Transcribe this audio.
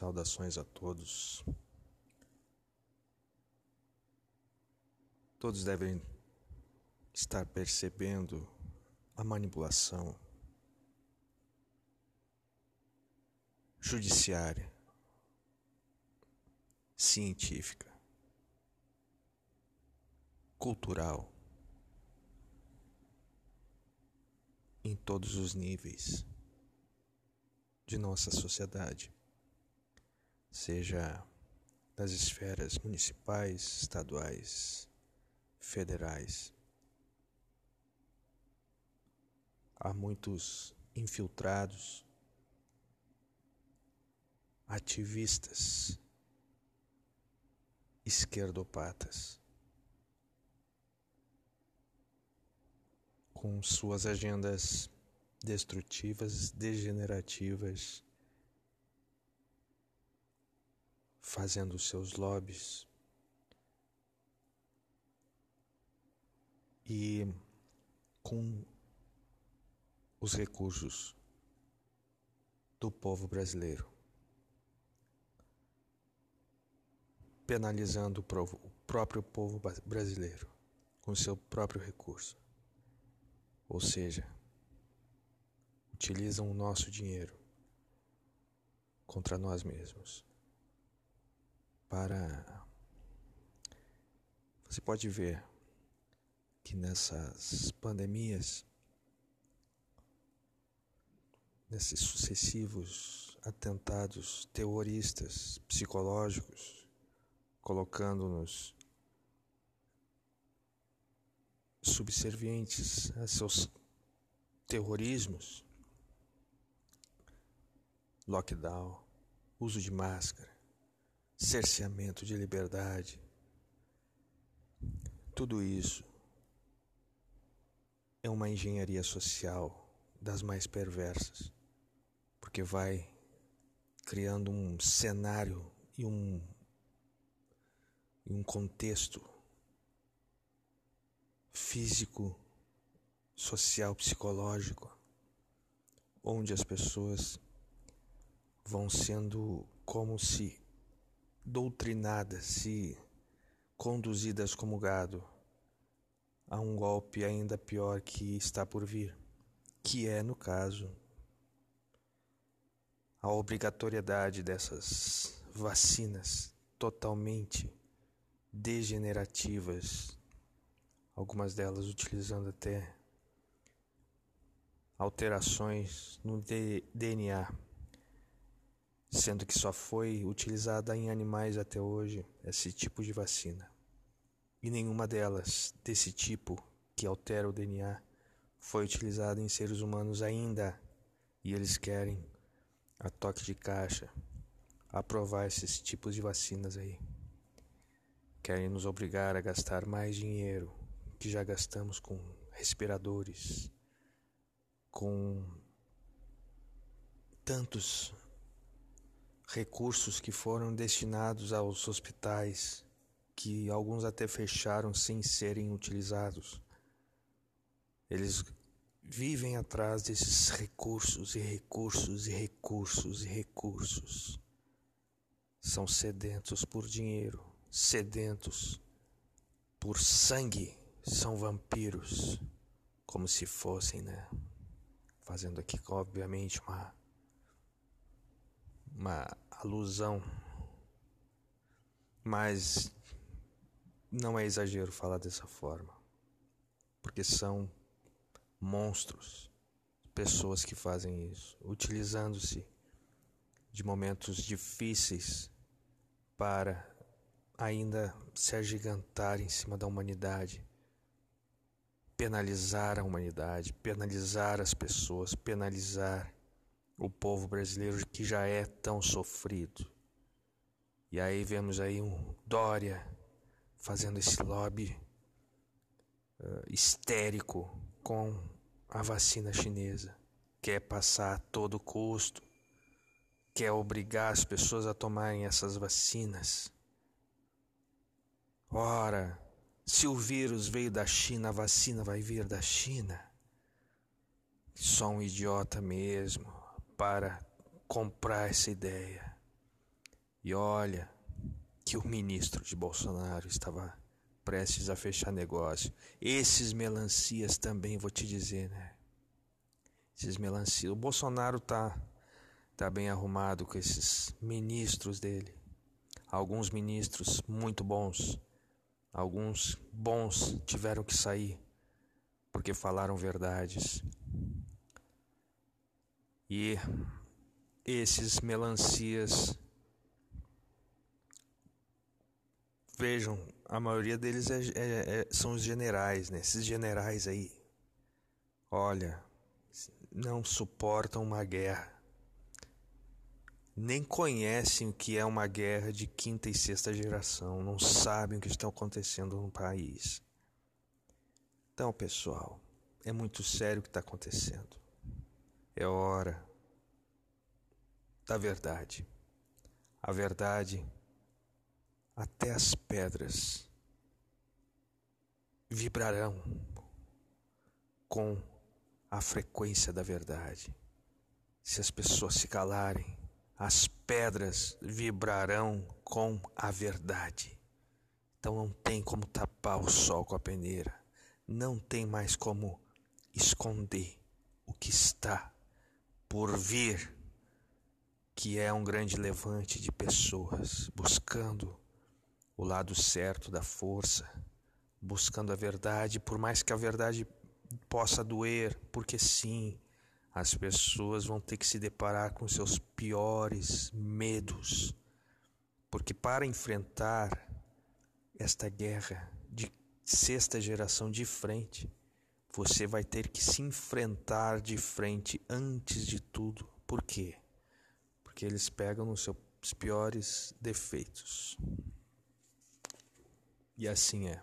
Saudações a todos. Todos devem estar percebendo a manipulação judiciária, científica, cultural, em todos os níveis de nossa sociedade seja das esferas municipais, estaduais, federais. Há muitos infiltrados, ativistas, esquerdopatas, com suas agendas destrutivas, degenerativas fazendo seus lobbies e com os recursos do povo brasileiro, penalizando o próprio povo brasileiro com seu próprio recurso. Ou seja, utilizam o nosso dinheiro contra nós mesmos para. Você pode ver que nessas pandemias, nesses sucessivos atentados terroristas, psicológicos, colocando-nos subservientes a seus terrorismos, lockdown, uso de máscara, cerceamento de liberdade. Tudo isso é uma engenharia social das mais perversas, porque vai criando um cenário e um, e um contexto físico, social, psicológico, onde as pessoas vão sendo como se doutrinadas, se conduzidas como gado a um golpe ainda pior que está por vir, que é, no caso, a obrigatoriedade dessas vacinas totalmente degenerativas, algumas delas utilizando até alterações no DNA sendo que só foi utilizada em animais até hoje esse tipo de vacina. E nenhuma delas, desse tipo, que altera o DNA, foi utilizada em seres humanos ainda. E eles querem, a toque de caixa, aprovar esses tipos de vacinas aí. Querem nos obrigar a gastar mais dinheiro que já gastamos com respiradores, com tantos recursos que foram destinados aos hospitais, que alguns até fecharam sem serem utilizados. Eles vivem atrás desses recursos e recursos e recursos e recursos. São sedentos por dinheiro, sedentos por sangue, são vampiros, como se fossem, né? Fazendo aqui, obviamente, uma uma alusão, mas não é exagero falar dessa forma, porque são monstros, pessoas que fazem isso, utilizando-se de momentos difíceis para ainda se agigantar em cima da humanidade, penalizar a humanidade, penalizar as pessoas, penalizar o povo brasileiro que já é tão sofrido. E aí vemos aí um Dória fazendo esse lobby uh, histérico com a vacina chinesa. Quer passar a todo custo, quer obrigar as pessoas a tomarem essas vacinas. Ora, se o vírus veio da China, a vacina vai vir da China. Só um idiota mesmo para comprar essa ideia. E olha que o ministro de Bolsonaro estava prestes a fechar negócio. Esses melancias também, vou te dizer, né? Esses melancias. O Bolsonaro tá, tá bem arrumado com esses ministros dele. Alguns ministros muito bons. Alguns bons tiveram que sair porque falaram verdades. E esses melancias vejam, a maioria deles é, é, é, são os generais, né? Esses generais aí, olha, não suportam uma guerra, nem conhecem o que é uma guerra de quinta e sexta geração, não sabem o que está acontecendo no país. Então, pessoal, é muito sério o que está acontecendo. É hora da verdade. A verdade até as pedras vibrarão com a frequência da verdade. Se as pessoas se calarem, as pedras vibrarão com a verdade. Então não tem como tapar o sol com a peneira, não tem mais como esconder o que está por vir, que é um grande levante de pessoas buscando o lado certo da força, buscando a verdade, por mais que a verdade possa doer, porque sim, as pessoas vão ter que se deparar com seus piores medos. Porque para enfrentar esta guerra de sexta geração de frente, você vai ter que se enfrentar de frente antes de tudo. Por quê? Porque eles pegam nos seus piores defeitos. E assim é.